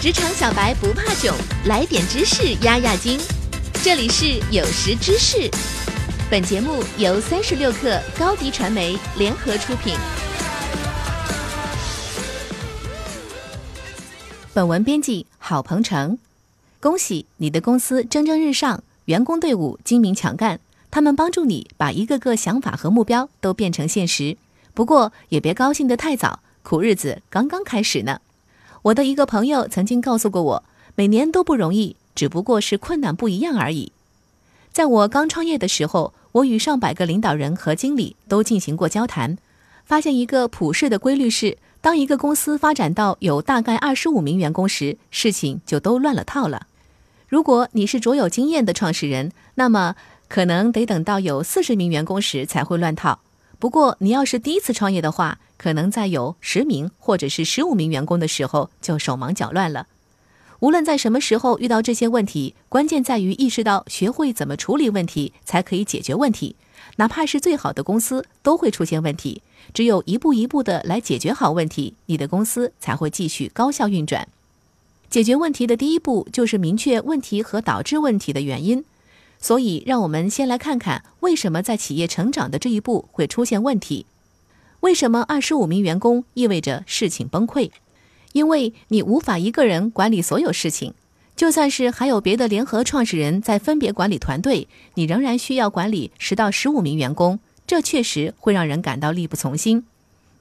职场小白不怕囧，来点知识压压惊。这里是有识知识，本节目由三十六克高低传媒联合出品。本文编辑郝鹏程，恭喜你的公司蒸蒸日上，员工队伍精明强干，他们帮助你把一个个想法和目标都变成现实。不过也别高兴得太早，苦日子刚刚开始呢。我的一个朋友曾经告诉过我，每年都不容易，只不过是困难不一样而已。在我刚创业的时候，我与上百个领导人和经理都进行过交谈，发现一个普世的规律是：当一个公司发展到有大概二十五名员工时，事情就都乱了套了。如果你是卓有经验的创始人，那么可能得等到有四十名员工时才会乱套。不过，你要是第一次创业的话，可能在有十名或者是十五名员工的时候就手忙脚乱了。无论在什么时候遇到这些问题，关键在于意识到学会怎么处理问题，才可以解决问题。哪怕是最好的公司都会出现问题，只有一步一步的来解决好问题，你的公司才会继续高效运转。解决问题的第一步就是明确问题和导致问题的原因。所以，让我们先来看看为什么在企业成长的这一步会出现问题。为什么二十五名员工意味着事情崩溃？因为你无法一个人管理所有事情，就算是还有别的联合创始人在分别管理团队，你仍然需要管理十到十五名员工，这确实会让人感到力不从心。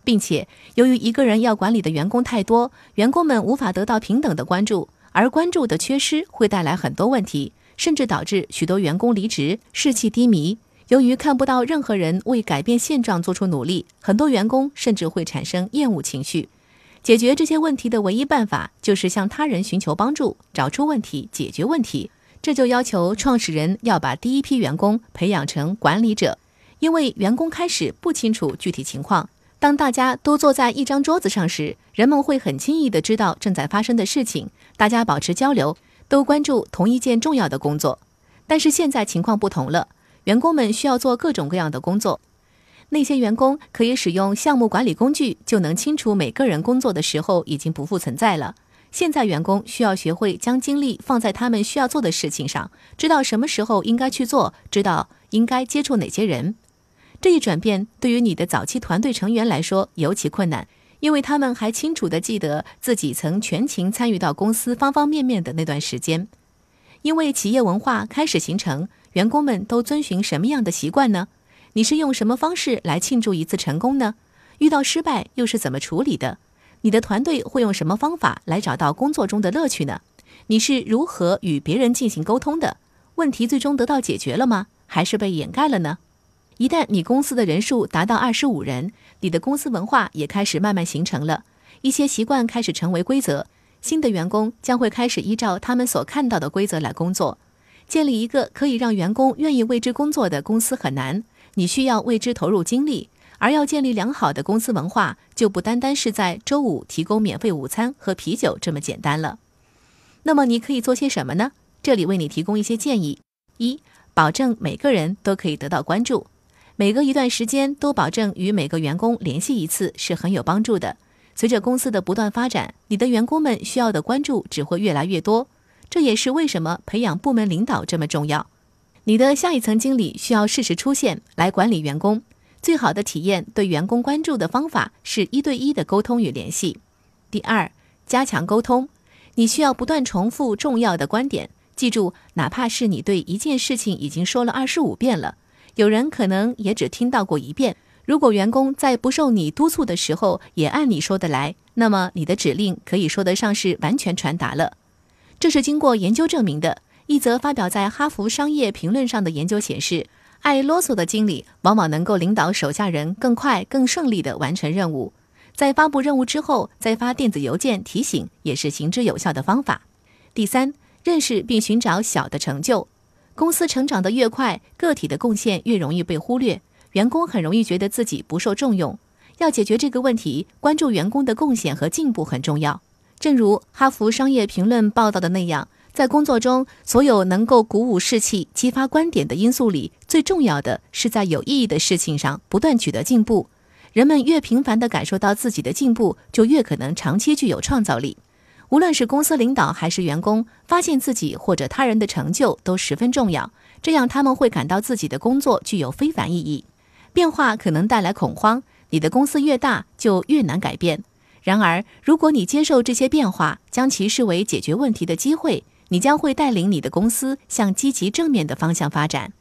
并且，由于一个人要管理的员工太多，员工们无法得到平等的关注，而关注的缺失会带来很多问题。甚至导致许多员工离职，士气低迷。由于看不到任何人为改变现状做出努力，很多员工甚至会产生厌恶情绪。解决这些问题的唯一办法就是向他人寻求帮助，找出问题，解决问题。这就要求创始人要把第一批员工培养成管理者，因为员工开始不清楚具体情况。当大家都坐在一张桌子上时，人们会很轻易地知道正在发生的事情。大家保持交流。都关注同一件重要的工作，但是现在情况不同了，员工们需要做各种各样的工作。那些员工可以使用项目管理工具就能清楚每个人工作的时候已经不复存在了。现在员工需要学会将精力放在他们需要做的事情上，知道什么时候应该去做，知道应该接触哪些人。这一转变对于你的早期团队成员来说尤其困难。因为他们还清楚地记得自己曾全情参与到公司方方面面的那段时间。因为企业文化开始形成，员工们都遵循什么样的习惯呢？你是用什么方式来庆祝一次成功呢？遇到失败又是怎么处理的？你的团队会用什么方法来找到工作中的乐趣呢？你是如何与别人进行沟通的？问题最终得到解决了吗？还是被掩盖了呢？一旦你公司的人数达到二十五人，你的公司文化也开始慢慢形成了，一些习惯开始成为规则。新的员工将会开始依照他们所看到的规则来工作。建立一个可以让员工愿意为之工作的公司很难，你需要为之投入精力。而要建立良好的公司文化，就不单单是在周五提供免费午餐和啤酒这么简单了。那么你可以做些什么呢？这里为你提供一些建议：一、保证每个人都可以得到关注。每隔一段时间都保证与每个员工联系一次是很有帮助的。随着公司的不断发展，你的员工们需要的关注只会越来越多。这也是为什么培养部门领导这么重要。你的下一层经理需要适时出现来管理员工。最好的体验对员工关注的方法是一对一的沟通与联系。第二，加强沟通。你需要不断重复重要的观点。记住，哪怕是你对一件事情已经说了二十五遍了。有人可能也只听到过一遍。如果员工在不受你督促的时候也按你说的来，那么你的指令可以说得上是完全传达了。这是经过研究证明的。一则发表在《哈佛商业评论》上的研究显示，爱啰嗦的经理往往能够领导手下人更快、更顺利地完成任务。在发布任务之后，再发电子邮件提醒，也是行之有效的方法。第三，认识并寻找小的成就。公司成长的越快，个体的贡献越容易被忽略，员工很容易觉得自己不受重用。要解决这个问题，关注员工的贡献和进步很重要。正如《哈佛商业评论》报道的那样，在工作中，所有能够鼓舞士气、激发观点的因素里，最重要的是在有意义的事情上不断取得进步。人们越频繁地感受到自己的进步，就越可能长期具有创造力。无论是公司领导还是员工，发现自己或者他人的成就都十分重要，这样他们会感到自己的工作具有非凡意义。变化可能带来恐慌，你的公司越大就越难改变。然而，如果你接受这些变化，将其视为解决问题的机会，你将会带领你的公司向积极正面的方向发展。